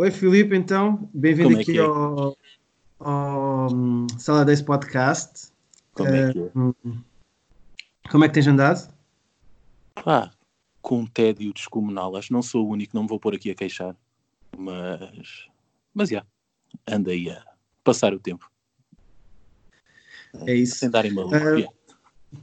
Oi, Filipe, então, bem-vindo é aqui é? ao, ao um, Sala 10 Podcast. Como é que é? Um, como é que tens andado? Pá, com um tédio descomunal. Acho que não sou o único, não me vou pôr aqui a queixar. Mas, mas já, anda aí a passar o tempo. É isso. Sem darem maluco. Ah, yeah.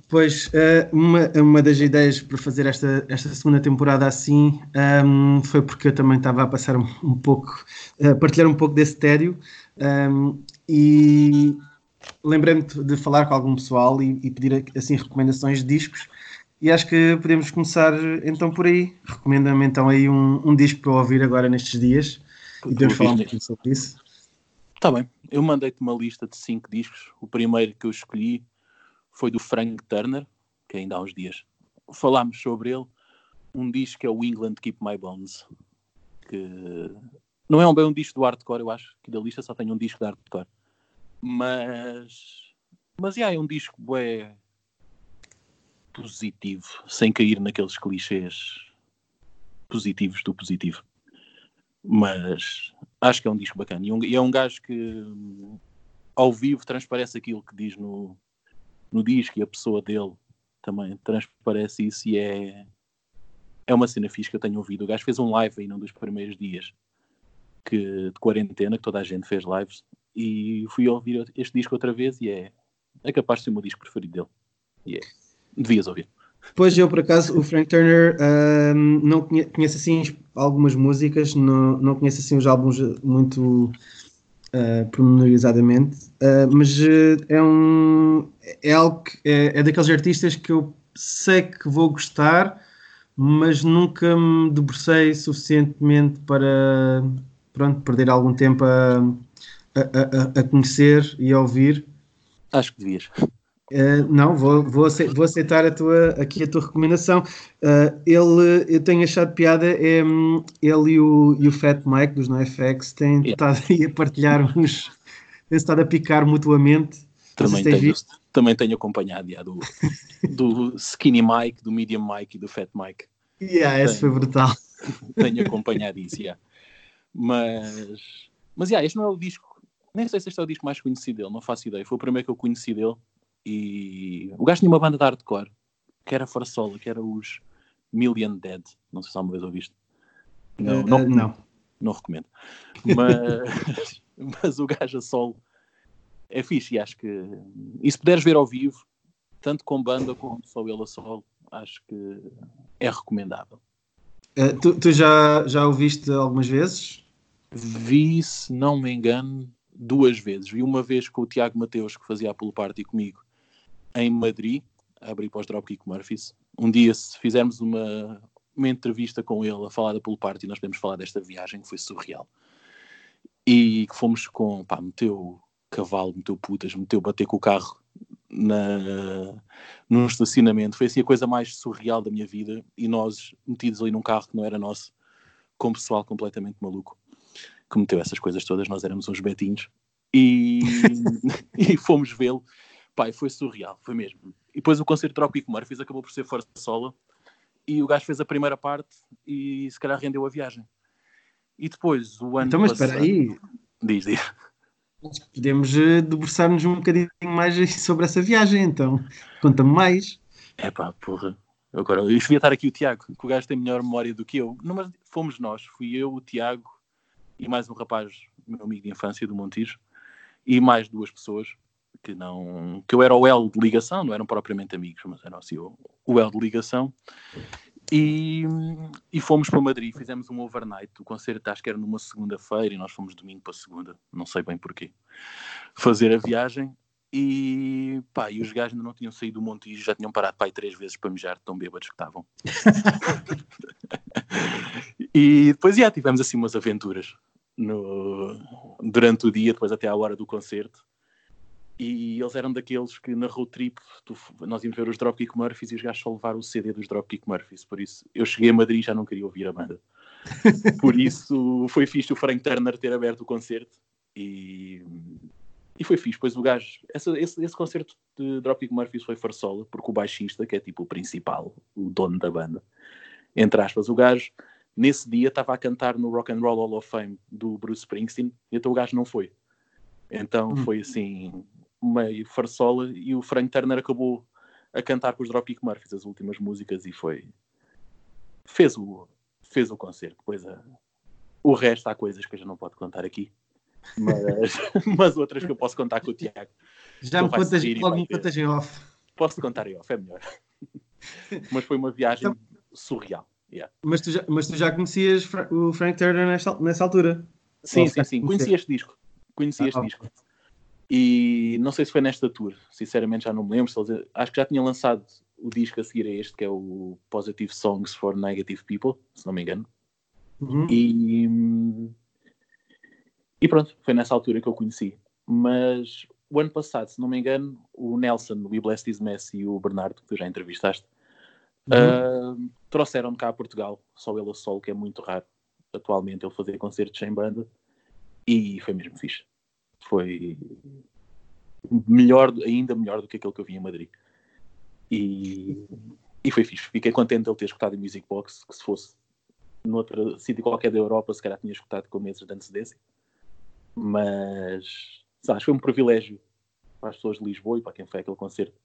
Pois, eh, uma, uma das ideias para fazer esta, esta segunda temporada assim ehm, foi porque eu também estava a passar um, um pouco, a partilhar um pouco desse tédio ehm, e lembrei-me de falar com algum pessoal e, e pedir assim recomendações de discos e acho que podemos começar então por aí. Recomenda-me então aí um, um disco para ouvir agora nestes dias e podemos falar um pouquinho sobre isso. Tá bem, eu mandei-te uma lista de cinco discos. O primeiro que eu escolhi foi do Frank Turner, que ainda há uns dias falámos sobre ele. Um disco que é o England Keep My Bones, que não é um bem um disco do hardcore, eu acho que da lista só tem um disco de hardcore. Mas, mas yeah, é um disco bué positivo, sem cair naqueles clichês positivos do positivo. Mas acho que é um disco bacana. E, um- e é um gajo que hum, ao vivo transparece aquilo que diz no, no disco e a pessoa dele também transparece isso e é, é uma cena fixe que eu tenho ouvido. O gajo fez um live aí num dos primeiros dias que, de quarentena, que toda a gente fez lives, e fui ouvir este disco outra vez e é, é capaz de ser o meu disco preferido dele. E é, devias ouvir. Pois eu, por acaso, o Frank Turner ahm, não conhe- conheço assim algumas músicas, não, não conheço assim os álbuns muito ah, pormenorizadamente, ah, mas eh, é um é algo que é, é daqueles artistas que eu sei que vou gostar, mas nunca me debrucei suficientemente para pronto, perder algum tempo a, a, a- a conhecer e a ouvir. Acho que devias. Uh, não, vou, vou, ace- vou aceitar a tua, aqui a tua recomendação. Uh, ele, eu tenho achado piada, é, ele e o, e o Fat Mike dos NoFX têm Yeah. estado aí a partilhar uns. têm estado a picar mutuamente. Também tenho, visto. Também tenho acompanhado do, do Skinny Mike, do Medium Mike e do Fat Mike. Yeah, esse foi Tenho. brutal. Tenho acompanhado isso, já. Mas, mas já, este não é o disco. Nem sei se este é o disco mais conhecido dele, não faço ideia. Foi o primeiro que eu conheci dele. E o gajo tinha uma banda de hardcore que era Farsola, que era os Million Dead. Não sei se alguma vez ouviste. Não, Uh, não, não. não recomendo. Mas, mas o gajo a solo é fixe e acho que. E se puderes ver ao vivo, tanto com banda como só ele a solo, acho que é recomendável. Uh, tu tu já, já o viste algumas vezes? Vi, se não me engano, duas vezes. Vi uma vez com o Tiago Mateus, que fazia a pool party comigo, em Madrid, a abrir para os Dropkick Murphys. Um dia, se fizermos uma, uma entrevista com ele a falar da pool party, nós podemos falar desta viagem que foi surreal. E que fomos com, pá, meteu cavalo, meteu putas, meteu bater com o carro na, num estacionamento. Foi assim a coisa mais surreal da minha vida. E nós metidos ali num carro que não era nosso, com pessoal completamente maluco que meteu essas coisas todas, nós éramos uns betinhos e, e fomos vê-lo. Pai, foi surreal, foi mesmo. E depois o concerto de Tropic Murphys acabou por ser força sola e o gajo fez a primeira parte e se calhar rendeu a viagem. E depois o ano Então, mas espera aí, Diz, diz. Podemos uh, debruçar-nos um bocadinho mais sobre essa viagem, então. Conta-me mais. É pá, porra. Agora, eu devia estar aqui o Tiago, que o gajo tem melhor memória do que eu. Não, mas fomos nós, fui eu, o Tiago e mais um rapaz, meu amigo de infância do Montijo, e mais duas pessoas que não. que eu era o L de ligação, não eram propriamente amigos, mas eram assim o L de ligação. E, e fomos para Madrid, fizemos um overnight. O concerto acho que era numa segunda-feira e nós fomos domingo para segunda, não sei bem porquê. Fazer a viagem e pá, e os gajos ainda não tinham saído do Montijo, já tinham parado pá, três vezes para mijar, tão bêbados que estavam. e depois já tivemos assim umas aventuras no, durante o dia, depois até à hora do concerto. E eles eram daqueles que na road trip tu- nós íamos ver os Dropkick Murphys e os gajos só levaram o CD dos Dropkick Murphys. Por isso eu cheguei a Madrid e já não queria ouvir a banda. Por isso foi fixe o Frank Turner ter aberto o concerto e, e foi fixe. Pois o gajo, essa- esse, esse concerto de Dropkick Murphys foi farsola, porque o baixista, que é tipo o principal, o dono da banda, entre aspas, o gajo nesse dia estava a cantar no Rock and Roll Hall of Fame do Bruce Springsteen e então o gajo não foi. Então hum. foi assim, meio farsola e o Frank Turner acabou a cantar com os Dropkick Murphys as últimas músicas e foi fez o fez o concerto depois a, o resto há coisas que a gente não pode contar aqui mas, mas outras que eu posso contar com o Tiago. Já me contas logo me contas em off. Posso contar em off, é melhor. Mas foi uma viagem então, surreal yeah. mas, tu já, mas tu já conhecias o Frank Turner nessa, nessa altura? Sim, sim, sim, conheci este disco. Conheci ah, este disco e não sei se foi nesta tour, sinceramente já não me lembro. Acho que já tinha lançado o disco a seguir a este, que é o Positive Songs for Negative People, se não me engano. Uhum. E, e pronto, foi nessa altura que eu conheci. Mas o ano passado, se não me engano, o Nelson, o We Bless This Mess e o Bernardo, que tu já entrevistaste, uhum. uh, trouxeram cá a Portugal, só ele a solo, que é muito raro atualmente ele fazer concertos sem banda, e foi mesmo fixe foi melhor, ainda melhor do que aquele que eu vi em Madrid. E, e foi fixe. Fiquei contente de ele ter escutado em Music Box, que se fosse noutro sítio qualquer da Europa, se calhar tinha escutado com meses de antecedência. Mas acho que foi um privilégio para as pessoas de Lisboa e para quem foi aquele concerto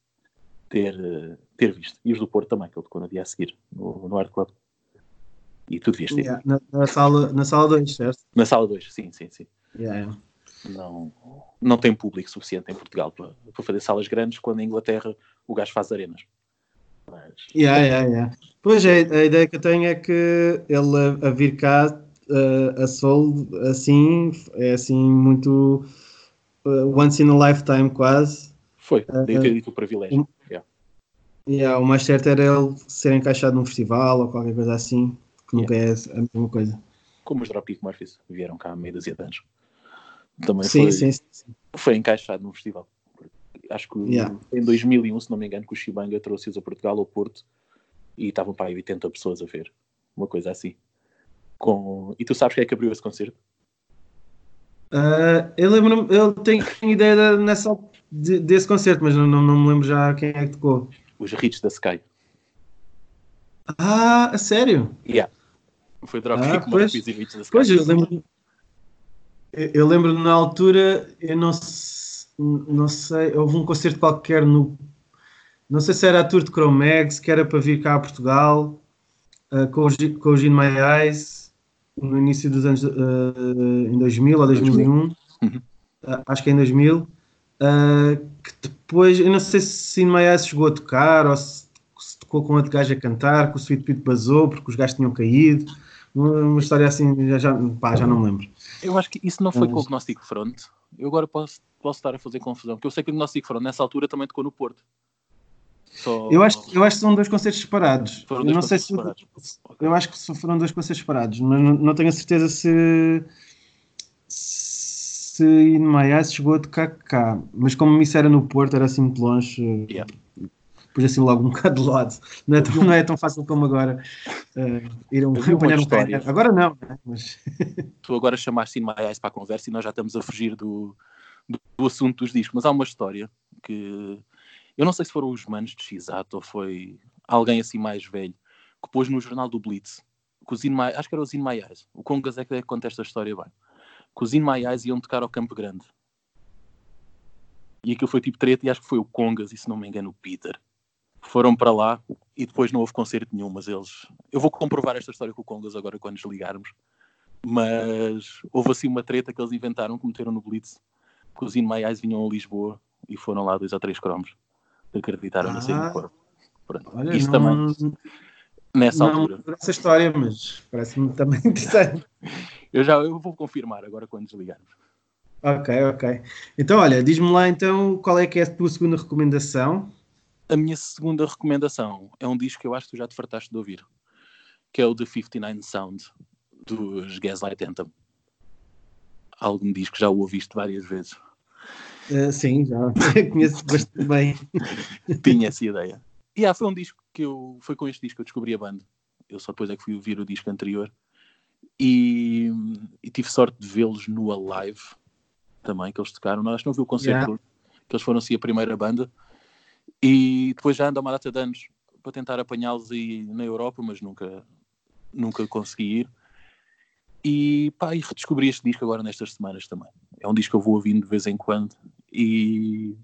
ter, ter visto. E os do Porto também, que ele tocou no dia a seguir, no, no Art Club. E tu devias ter. Yeah, na, na, sala 2, na sala certo? Na sala 2, sim, sim, sim. Yeah, yeah não, não tem público suficiente em Portugal para, para fazer salas grandes, quando em Inglaterra o gajo faz arenas. Mas... Yeah, yeah, yeah. Pois é, a ideia que eu tenho é que ele a, a vir cá a Soul assim é assim muito uh, once in a lifetime quase. Foi, daí uh, ter dito o privilégio. Yeah. Yeah, o mais certo era ele ser encaixado num festival ou qualquer coisa assim, que nunca é a mesma coisa. Como os Dropkick Murphys vieram cá há meio dúzia de anos também sim, foi, sim, sim. foi encaixado no festival. Acho que yeah. em 2001, se não me engano, que o Chibanga trouxe-os a Portugal, ao Porto, e estavam para aí 80 pessoas a ver. Uma coisa assim. Com... E tu sabes quem é que abriu esse concerto? Uh, eu lembro eu tenho ideia de, nessa, de, desse concerto, mas não, não, não, me lembro já quem é que tocou. Os Hits da Sky. Ah, a sério? Yeah. Foi Dropkick ah, pois, da Sky. Pois, eu lembro, eu lembro na altura, eu não, não sei, houve um concerto qualquer no. Não sei se era a tour de Chromex, que era para vir cá a Portugal, uh, com, os, com os In My Eyes, no início dos anos. Uh, em 2000 ou 2001. Uhum. Uh, acho que é em 2000. que depois, eu não sei se In My Eyes chegou a tocar ou se, se tocou com outro gajo a cantar, que o Sweet Pete basou porque os gajos tinham caído. Uma, história assim, já, já, pá, já não me lembro. Eu acho que isso não foi com o Gnostic Front. Eu agora posso, posso estar a fazer confusão, porque eu sei que o Gnostic Front nessa altura também tocou no Porto. Só... Eu, acho, eu acho que são dois concertos separados. Foram dois não sei se, separados. Eu acho que foram dois concertos separados, mas não, não tenho a certeza se se In My Eyes chegou a tocar cá. Mas como isso era no Porto, era assim muito longe. Yeah pus assim logo um bocado de lado. Não é, não é tão fácil como agora uh, ir um, apanhar um pé. Agora não, né? mas... Tu agora chamaste Sin Eyes para a conversa e nós já estamos a fugir do, do, do, assunto dos discos, mas há uma história que eu não sei se foram os manos de X-Ato ou foi alguém assim mais velho que pôs no jornal do Blitz que os My, acho que era os In My Eyes, o Congas é que conta esta história bem, que os In My Eyes iam tocar ao Campo Grande e aquilo foi tipo treta e acho que foi o Congas e se não me engano o Peter foram para lá e depois não houve concerto nenhum, mas eles. Eu vou comprovar esta história com o Congas agora quando desligarmos. Mas houve assim uma treta que eles inventaram, que meteram no Blitz, que os In My Eyes vinham a Lisboa e foram lá dois ou três cromos. Acreditaram ah, na cena Pronto. Olha, Isto não, também. Nessa não, altura. Essa história, mas parece-me também interessante. eu já eu vou confirmar agora quando desligarmos. Ok, ok. Então, olha, diz-me lá então qual é que é a tua segunda recomendação a minha segunda recomendação é um disco que eu acho que tu já te fartaste de ouvir, que é o The 59 Sound, dos Gaslight Anthem. Algum disco já o ouviste várias vezes. Uh, sim, já conheço bastante bem. Tinha essa ideia. E yeah, foi um disco que eu. Foi com este disco que eu descobri a banda. Eu só depois é que fui ouvir o disco anterior. E, e tive sorte de vê-los no Alive também, que eles tocaram. Nós não vi o concerto, yeah. que eles foram assim a primeira banda. E depois já anda uma data de anos para tentar apanhá-los aí na Europa, mas nunca, nunca consegui ir. E, pá, e redescobri este disco agora nestas semanas também. É um disco que eu vou ouvindo de vez em quando e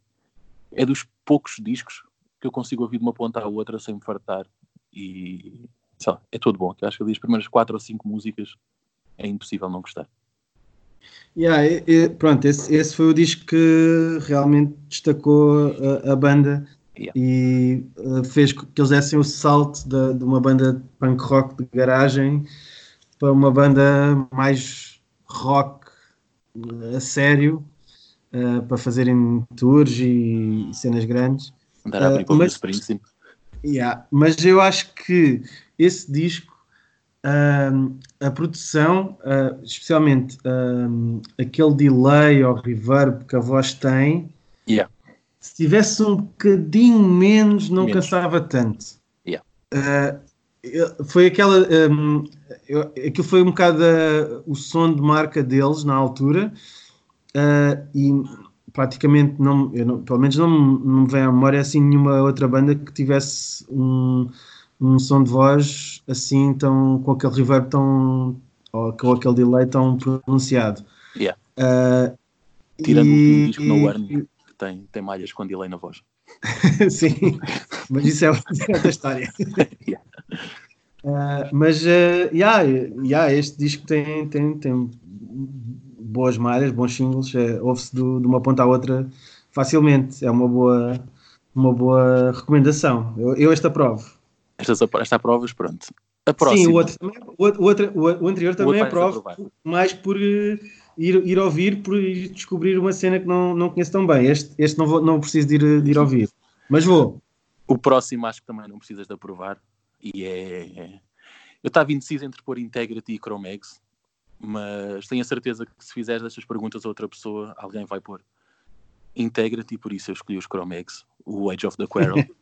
é dos poucos discos que eu consigo ouvir de uma ponta à outra sem me fartar. E lá, é todo bom. Eu acho que ali as primeiras quatro ou cinco músicas é impossível não gostar. Yeah, e, e, pronto, esse, esse, foi o disco que realmente destacou a, a banda yeah. e uh, fez que eles dessem o salto de, de, uma banda de punk rock de garagem para uma banda mais rock a sério uh, para fazerem tours e, cenas grandes. Andar a abrir para mas, Springsteen. Yeah, mas eu acho que esse disco Uh, a produção, uh, especialmente uh, aquele delay ou reverb que a voz tem, yeah. Se tivesse um bocadinho menos, não menos. cansava tanto. Yeah. Ah, foi aquela. Um, eu, aquilo foi um bocado o som de marca deles na altura e praticamente não, não, pelo menos não, não me vem à memória assim nenhuma outra banda que tivesse um um som de voz assim, tão, com aquele reverb tão. ou com aquele delay tão pronunciado. Yeah. Uh, Tirando e, o disco no Warning, que tem, tem malhas com delay na voz. Sim, mas isso é outra história. yeah. Uh, mas, uh, yeah, yeah, este disco tem, tem, tem boas malhas, bons singles, é, ouve-se de uma ponta à outra facilmente. É uma boa, uma boa recomendação. Eu, eu esta aprovo. Estas, esta provas, pronto. A próxima. Sim, o, outro, o, outro, o, anterior também é prova, mais por ir, ir ouvir, por ir descobrir uma cena que não, não conheço tão bem. Este, este não, vou, não preciso de ir, de ir ouvir, mas vou. O próximo acho que também não precisas de aprovar, e é... Eu estava indeciso entre pôr Integrity e Chromex, mas tenho a certeza que se fizeres estas perguntas a outra pessoa, alguém vai pôr Integrity, por isso eu escolhi os Chromex, o Age of the Quarrel.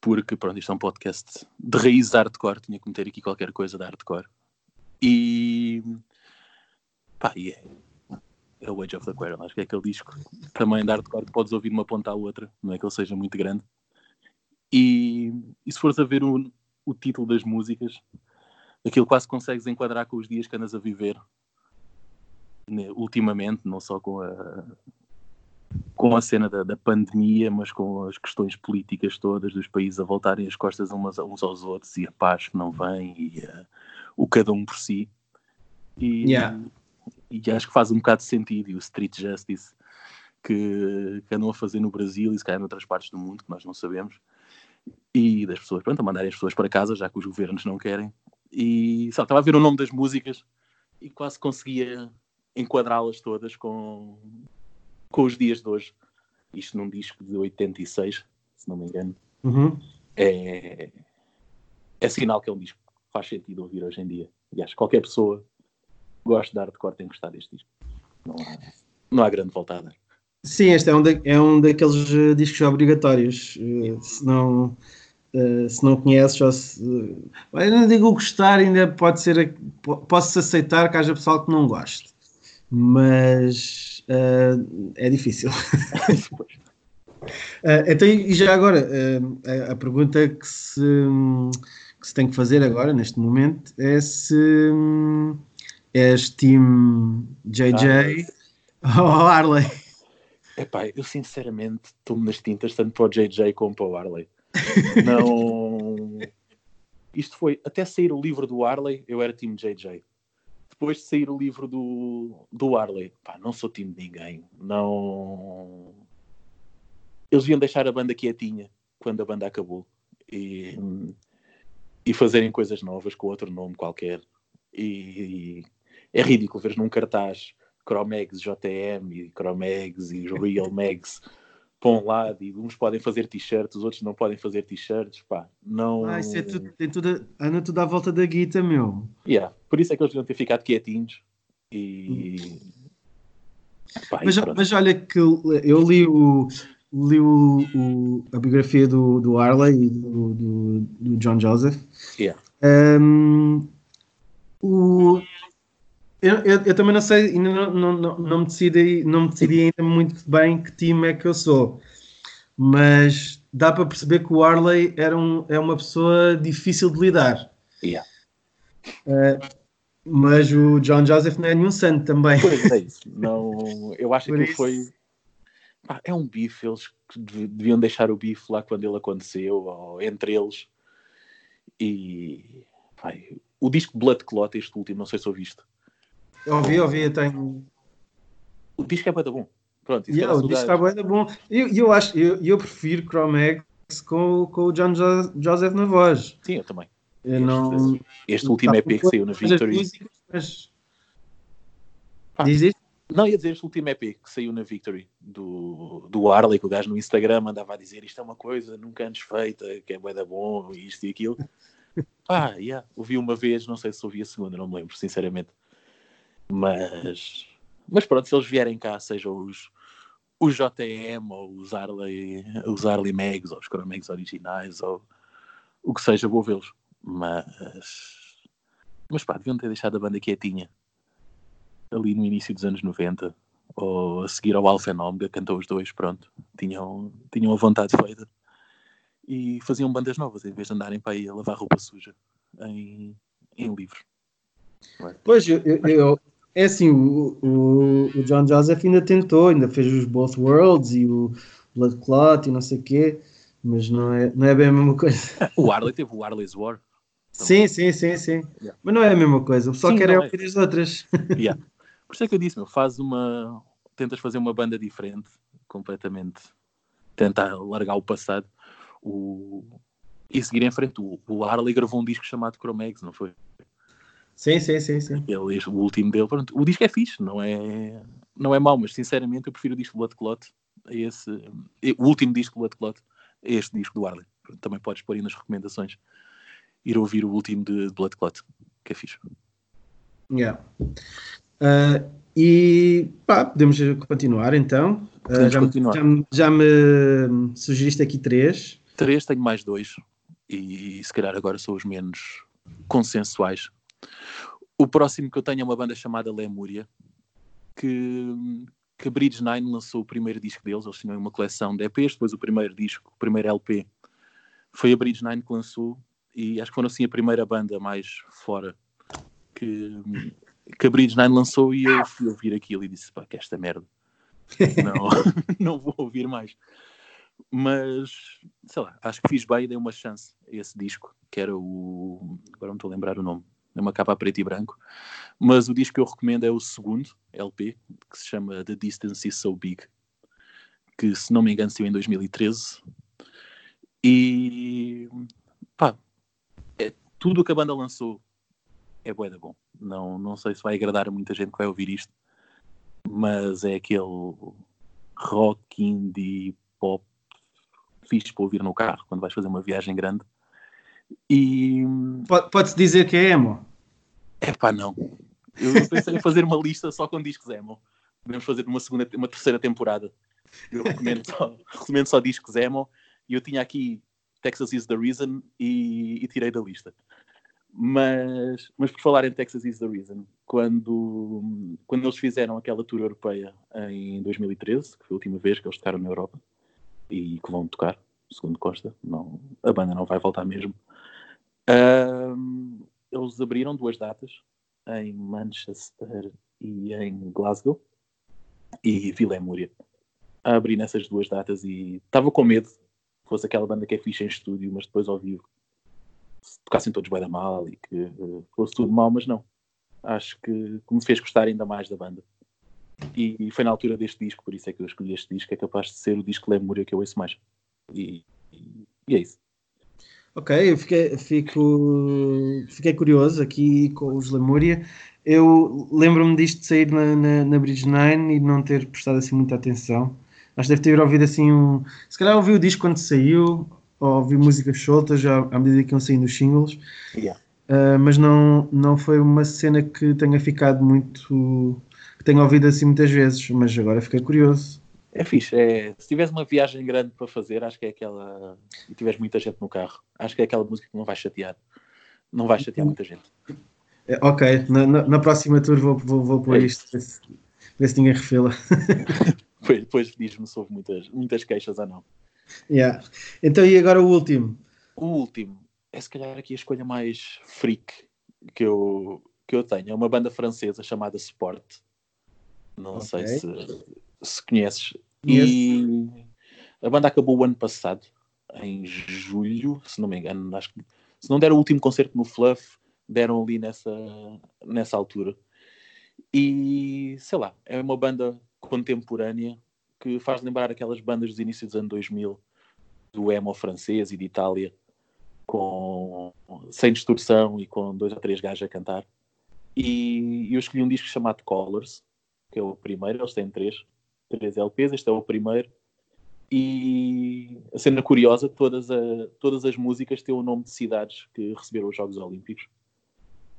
porque pronto, isto é um podcast de raiz hardcore, tinha que meter aqui qualquer coisa de hardcore. E pá, e é, é o Age of the Quarrel, acho que é aquele disco também de hardcore que podes ouvir de uma ponta à outra, não é que ele seja muito grande. E, e se fores a ver o, o título das músicas, aquilo quase consegues enquadrar com os dias que andas a viver né, ultimamente, não só com a com a cena da, da, pandemia, mas com as questões políticas todas dos países a voltarem as costas umas, uns aos outros e a paz que não vem e uh, o cada um por si. E, yeah. E, acho que faz um bocado de sentido. E o Street Justice que, que andam a fazer no Brasil e se calhar noutras partes do mundo que nós não sabemos. E das pessoas, pronto, a mandarem as pessoas para casa, já que os governos não querem. E só estava a ver o nome das músicas e quase conseguia enquadrá-las todas com, com os dias de hoje. Isto num disco de 86, se não me engano. Uhum. É, é sinal que é um disco que faz sentido ouvir hoje em dia. E acho que qualquer pessoa que gosta de hardcore tem gostado deste disco. Não há, não há grande volta a dar. Sim, este é um, da, é um daqueles uh, discos obrigatórios. Uh, se, não, uh, se não conheces, ou se, uh, eu não digo gostar, ainda pode ser. Posso aceitar que haja pessoal que não goste, mas é difícil. então, e já agora, uh, a, pergunta que se, que se tem que fazer agora, neste momento, é se um, és Team JJ ah, ou Harley. Epá, eu sinceramente estou-me nas tintas tanto para o JJ como para o Harley. Não. Isto foi até sair o livro do Harley, eu era Team JJ depois de sair o livro do, do Arley, pá, não sou time de ninguém. Não. Eles iam deixar a banda quietinha quando a banda acabou e, e fazerem coisas novas com outro nome qualquer. E, e é ridículo ver num cartaz Chromex JM e Chromex e Real Megs para um lado e uns podem fazer t-shirts, os outros não podem fazer t-shirts, pá, não... Ah, isso é tudo, tem tudo, anda tudo à volta da guita, meu. Yeah, por isso é que eles deviam ter ficado quietinhos e... Pá, mas, mas, olha que eu li o li o, o a biografia do, do Arley e do, do, do John Joseph yeah. um, o, eu, eu, eu, também não sei, ainda não, não, não, não, me decidi, não me decidi ainda muito bem que time é que eu sou, mas dá para perceber que o Arley era um, é uma pessoa difícil de lidar. Yeah. Uh, mas o John Joseph não é nenhum santo também. Pois é isso. Não, eu acho que foi. Ah, é um bife, eles deviam deixar o bife lá quando ele aconteceu, ou entre eles. E pai, o disco Blood Clot, este último, não sei se ouviste. Ouvi, ouvi, eu tenho. O disco é bem bom. Pronto, yeah, o disco está bem bom. Eu, eu, acho, eu, eu prefiro Chromex com, com o John jo Joseph na voz. Sim, eu também. Eu este, não... este último EP que saiu na Victory. Músicas, mas... ah, Diz isto? Não, ia dizer este último EP que saiu na Victory do, do Harley, que o gajo no Instagram andava a dizer isto é uma coisa nunca antes feita, que é bué da bom, isto e aquilo. Ah, yeah. ouvi uma vez, não sei se ouvi a segunda, não me lembro, sinceramente. Mas, mas pronto, se eles vierem cá, sejam os, os JM ou os Harley, os Harley Mags ou os Chromex originais ou o que seja, vou vê-los. Mas, mas pá, deviam ter deixado a banda quietinha ali no início dos anos 90 ou a seguir ao Alpha Omega, cantou os dois, pronto, tinham, tinham a vontade feita e faziam bandas novas em vez de andarem para aí a lavar roupa suja em, em livros. Pois, eu, eu, é assim, o, o, o, John Joseph ainda tentou, ainda fez os Both Worlds e o Blood Clot e não sei o quê, mas não é, não é bem a mesma coisa. o Harley teve o Harley's War. Sim, sim, sim, sim. Yeah. Mas não é a mesma coisa, o pessoal sim, quer é ouvir as outras. Yeah. Por isso é que eu disse, meu, faz uma. Tentas fazer uma banda diferente, completamente. Tentar largar o passado o... e seguir em frente. O, o Harley gravou um disco chamado Chromex, não foi? Sim, sim, sim, sim. Ele, o último dele, pronto. O disco é fixe, não é, não é mau, mas sinceramente eu prefiro o disco Blood Clot a esse. O último disco Blood Clot a este disco do Harley. Também podes pôr aí nas recomendações ir ouvir o último de Blood Clot, que é fixe. Yeah. Uh, e pá, podemos continuar então. Uh, já, continuar. Já, já, me sugeriste aqui três. Três, tenho mais dois. E se calhar agora são os menos consensuais. O próximo que eu tenho é uma banda chamada Lemúria, que, que a Bridge Nine lançou o primeiro disco deles. Eles tinham uma coleção de EPs, depois o primeiro disco, o primeiro LP, foi a Bridge Nine que lançou. E acho que foram assim a primeira banda mais fora que, que a Bridge Nine lançou. E eu fui ouvir aquilo e disse: pá, que esta merda. Não, não vou ouvir mais. Mas, sei lá, acho que fiz bem e dei uma chance a esse disco, que era o. Agora não estou a lembrar o nome é uma capa preto e branco. Mas o disco que eu recomendo é o segundo LP, que se chama The Distance Is So Big, que se não me engano saiu em 2013. E pá, é, tudo o que a banda lançou é bué da bom. Não, não sei se vai agradar a muita gente que vai ouvir isto, mas é aquele rock indie pop fixe para ouvir no carro quando vais fazer uma viagem grande e... Pode-se dizer que é emo? É pá, não. Eu pensei em fazer uma lista só com discos emo. Podemos fazer uma, segunda, uma terceira temporada. Eu recomendo só, recomendo só discos emo. E eu tinha aqui Texas is the Reason e, e, tirei da lista. Mas, mas por falar em Texas is the Reason, quando, quando eles fizeram aquela tour europeia em 2013, que foi a última vez que eles tocaram na Europa, e que vão tocar, segundo Costa, não, a banda não vai voltar mesmo. Um, eles abriram duas datas em Manchester e em Glasgow e Vila Múria. Abri nessas duas datas e estava com medo que fosse aquela banda que é ficha em estúdio, mas depois ao vivo tocassem todos bem da mal e que uh, fosse tudo mal, mas não. Acho que, que me fez gostar ainda mais da banda. E, e, foi na altura deste disco, por isso é que eu escolhi este disco, é capaz de ser o disco Lemúria que eu ouço mais. E, e, e é isso. Ok, eu fiquei, fico, fiquei curioso aqui com os Lemúria. Eu lembro-me disto de sair na, na, na, Bridge 9 e não ter prestado assim muita atenção. Acho que deve ter ouvido assim um. Se calhar ouvi o disco quando saiu, ou ouvi músicas soltas já, à medida que iam saindo os singles. Yeah. Uh, mas não, não foi uma cena que tenha ficado muito. que tenha ouvido assim muitas vezes, mas agora fiquei curioso. É fixe. É, se tiveres uma viagem grande para fazer, acho que é aquela. E tiveres muita gente no carro, acho que é aquela música que não vai chatear. Não vai chatear muita gente. É, ok, na, na, na, próxima tour vou, vou, vou pôr é isto, ver se, ver se ninguém refila. depois, depois diz-me se houve muitas, muitas queixas ou não. Yeah. Então, e agora o último? O último é se calhar aqui a escolha mais freak que eu, que eu tenho é uma banda francesa chamada Sport. Não okay. sei se, se conheces. Yes. E a banda acabou o ano passado, em julho, se não me engano. Acho que, se não deram o último concerto no Fluff, deram ali nessa, nessa altura. E sei lá, é uma banda contemporânea que faz lembrar aquelas bandas dos inícios dos anos 2000 do emo francês e de Itália com sem distorção e com dois ou três gajos a cantar e eu escolhi um disco chamado Colors que é o primeiro, eles têm três três LPs, este é o primeiro e a cena curiosa todas, a, todas as músicas têm o nome de cidades que receberam os Jogos Olímpicos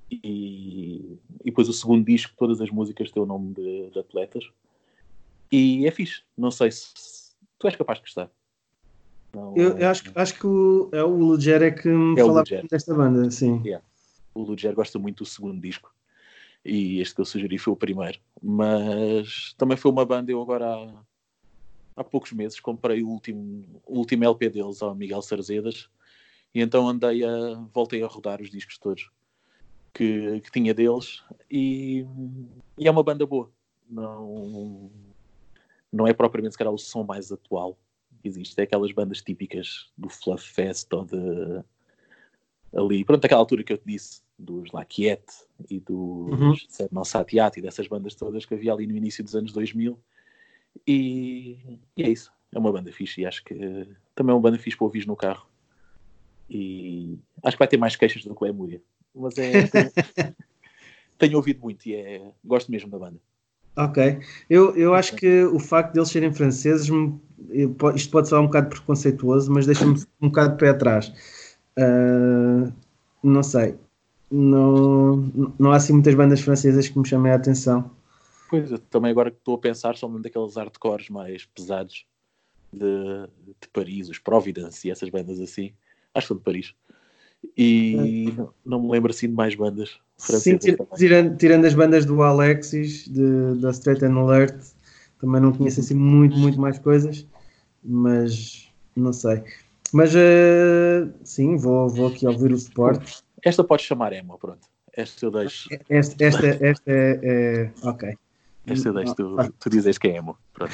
e, e depois o segundo disco, todas as músicas têm o nome de, de atletas. E é fixe. Não sei se, se tu és capaz de gostar. Não, eu, eu, acho, acho que o, é o Luger é que me é falava desta banda, sim. Yeah. O Luger gosta muito do segundo disco. E este que eu sugeri foi o primeiro. Mas também foi uma banda, eu agora há, há poucos meses comprei o último, o último LP deles ao Miguel Sarzedas. E então andei a voltei a rodar os discos todos que, que tinha deles. E, e, é uma banda boa. Não, não é propriamente se calhar o som mais atual que existe, é aquelas bandas típicas do Fluff Fest ou de ali, pronto, aquela altura que eu te disse, dos Laquiette e dos uhum. Serno Satiati, dessas bandas todas que havia ali no início dos anos 2000 e, e é isso, é uma banda fixe e acho que também é uma banda fixe para ouvir no carro e acho que vai ter mais queixas do que o Emúria mas é. Tenho, tenho, ouvido muito e é, gosto mesmo da banda. Ok. Eu, eu acho que o facto de eles serem franceses, isto pode soar um bocado preconceituoso, mas deixa-me um bocado de pé atrás. Uh, não sei. Não, não há assim muitas bandas francesas que me chamem a atenção. Pois, eu também agora que estou a pensar, são um daqueles hardcores mais pesados de, de Paris, os Providence e essas bandas assim. Acho que são de Paris. E não, não me lembro assim de mais bandas Sim, tirando, tirando as bandas do Alexis, de, da Straight and Alert, também não conheço assim muito, muito mais coisas, mas não sei. Mas uh, sim, vou, vou aqui ouvir o Sport. Esta pode chamar Emma, pronto. Esta eu deixo. Esta, esta, esta é, é, Ok. Esta eu deixo, tu, tu dizes que é emo. Pronto.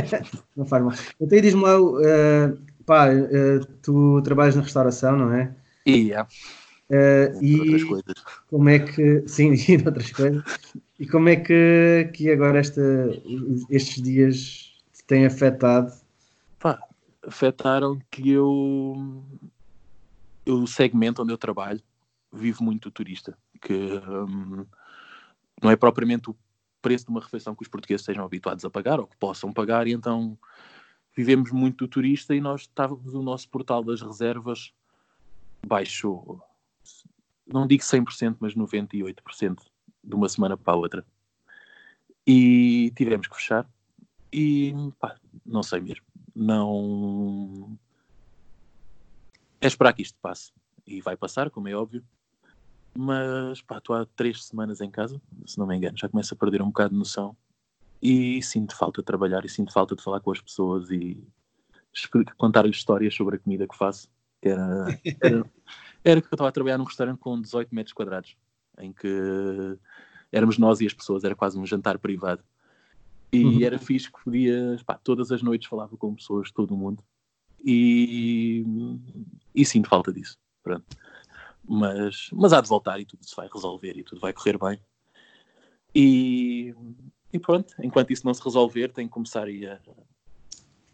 não faz mal. Então diz-me lá, uh, pá, uh, tu trabalhas na restauração, não é? Yeah. Uh, e outras coisas. como é que sim e outras coisas e como é que, que agora esta, estes dias te têm afetado Pá, afetaram que eu o segmento onde eu trabalho vivo muito turista que um, não é propriamente o preço de uma refeição que os portugueses sejam habituados a pagar ou que possam pagar e então vivemos muito do turista e nós estávamos o nosso portal das reservas baixou, não digo 100%, mas 98% de uma semana para a outra. E tivemos que fechar. E pá, não sei mesmo. Não. É esperar que isto passe. E vai passar, como é óbvio. Mas pá, estou há três semanas em casa, se não me engano, já começo a perder um bocado de noção. E sinto falta de trabalhar e sinto falta de falar com as pessoas e contar-lhes histórias sobre a comida que faço era, era, era que eu estava a trabalhar num restaurante com 18 metros quadrados, em que éramos nós e as pessoas, era quase um jantar privado. E uhum. era fixe que podia, pá, todas as noites falava com pessoas de todo o mundo. E, e sinto falta disso. Pronto. Mas, mas há de voltar e tudo se vai resolver e tudo vai correr bem. E, e pronto, enquanto isso não se resolver, tenho que começar a,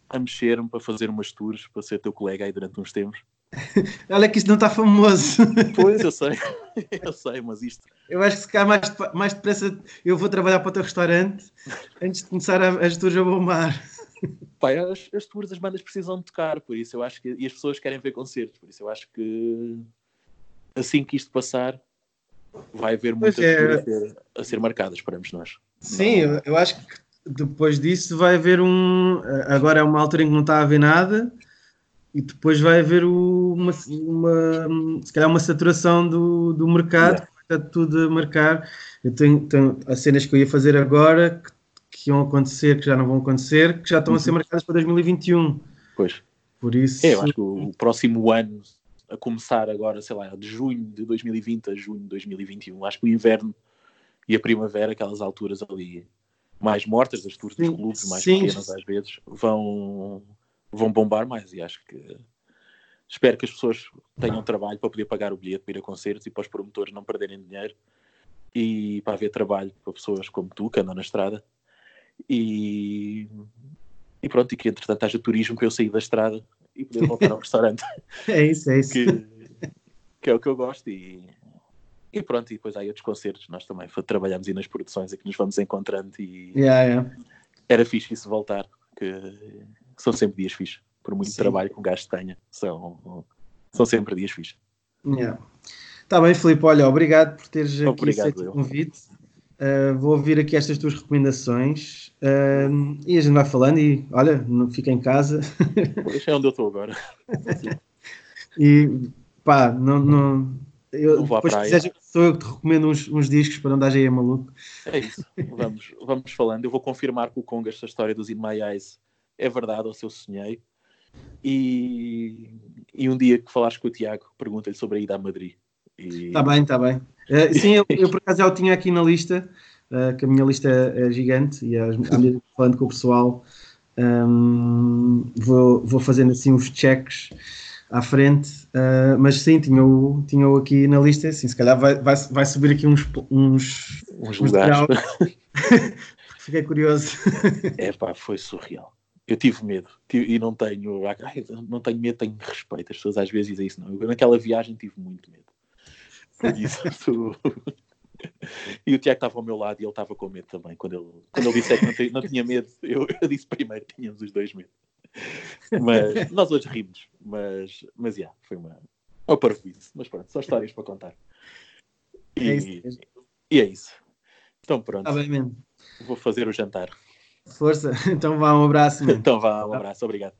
a mexer-me para fazer umas tours, para ser teu colega aí durante uns tempos. Olha que isto não está famoso. Pois, eu sei, eu sei, mas isto. Eu acho que se calhar mais, mais depressa eu vou trabalhar para o teu restaurante antes de começar a, as tours a bombar. Pai, as, as tours, as bandas precisam de tocar, por isso eu acho que. E as pessoas querem ver concertos, por isso eu acho que assim que isto passar, vai haver muitas é. a ser, a ser marcadas, esperamos nós. Sim, não... eu acho que depois disso vai haver um. Agora é uma altura em que não está a haver nada e depois vai haver uma, uma se calhar uma saturação do, do mercado, yeah. está tudo a marcar. Eu tenho, tenho as cenas que eu ia fazer agora que, que iam acontecer, que já não vão acontecer, que já estão uhum. a ser uhum. marcadas para 2021. Pois. Por isso. É, eu acho que o, o próximo ano a começar agora, sei lá, de junho de 2020 a junho de 2021. Acho que o inverno e a primavera, aquelas alturas ali mais mortas, das tours dos clubes mais sim. pequenas às vezes, vão, vão bombar mais e acho que espero que as pessoas tenham trabalho para poder pagar o bilhete para ir a concertos e para os promotores não perderem dinheiro e para haver trabalho para pessoas como tu que andam na estrada e, e pronto, e que entretanto haja turismo para eu sair da estrada e poder voltar ao restaurante. É isso, é isso. Que, que, é o que eu gosto e, e pronto, e depois há outros concertos, nós também trabalhamos aí nas produções e que nos vamos encontrando e yeah, yeah. era fixe isso voltar, que são sempre dias fixos, por muito Sim. trabalho que um gajo tenha, são, são sempre dias fixos. Yeah. Tá bem, Filipe, olha, obrigado por teres aqui aceito o convite. Uh, vou ouvir aqui estas tuas recomendações uh, e a gente vai falando e olha, não fica em casa. Deixa é onde eu estou agora. e pá, não, não, eu, não depois quiseres, sou eu que te recomendo uns, uns discos para não dar aí a maluco. É isso, vamos, vamos falando. Eu vou confirmar com o Conga esta história dos In My Eyes é verdade, ou se eu sonhei. E, e um dia que falares com o Tiago, pergunta-lhe sobre a ida a Madrid. Está bem, está bem. Uh, sim, eu, eu, por acaso já o tinha aqui na lista, uh, que a minha lista é, é gigante e à medida que falando com o pessoal um, vou, vou fazendo assim uns checks à frente, uh, mas sim, tinha-o tinha -o aqui na lista, assim, se calhar vai, vai, vai subir aqui uns, uns, uns, uns lugares. Fiquei curioso. É pá, foi surreal. Eu tive medo e não tenho, ai, não tenho medo, tenho respeito. As pessoas às vezes dizem isso. Não. Eu, naquela viagem tive muito medo. Foi isso. e o Tiago estava ao meu lado e ele estava com medo também. Quando ele, quando ele disse que não, não tinha medo, eu, eu, disse primeiro que tínhamos os dois medo. Mas nós hoje rimos. Mas, mas yeah, foi uma, uma parvoíce. Mas pronto, são histórias para contar. E é isso. E é isso. Então pronto. Está bem mesmo. Vou fazer o jantar. Força. Então vá, um abraço. Então vá, um abraço. Obrigado.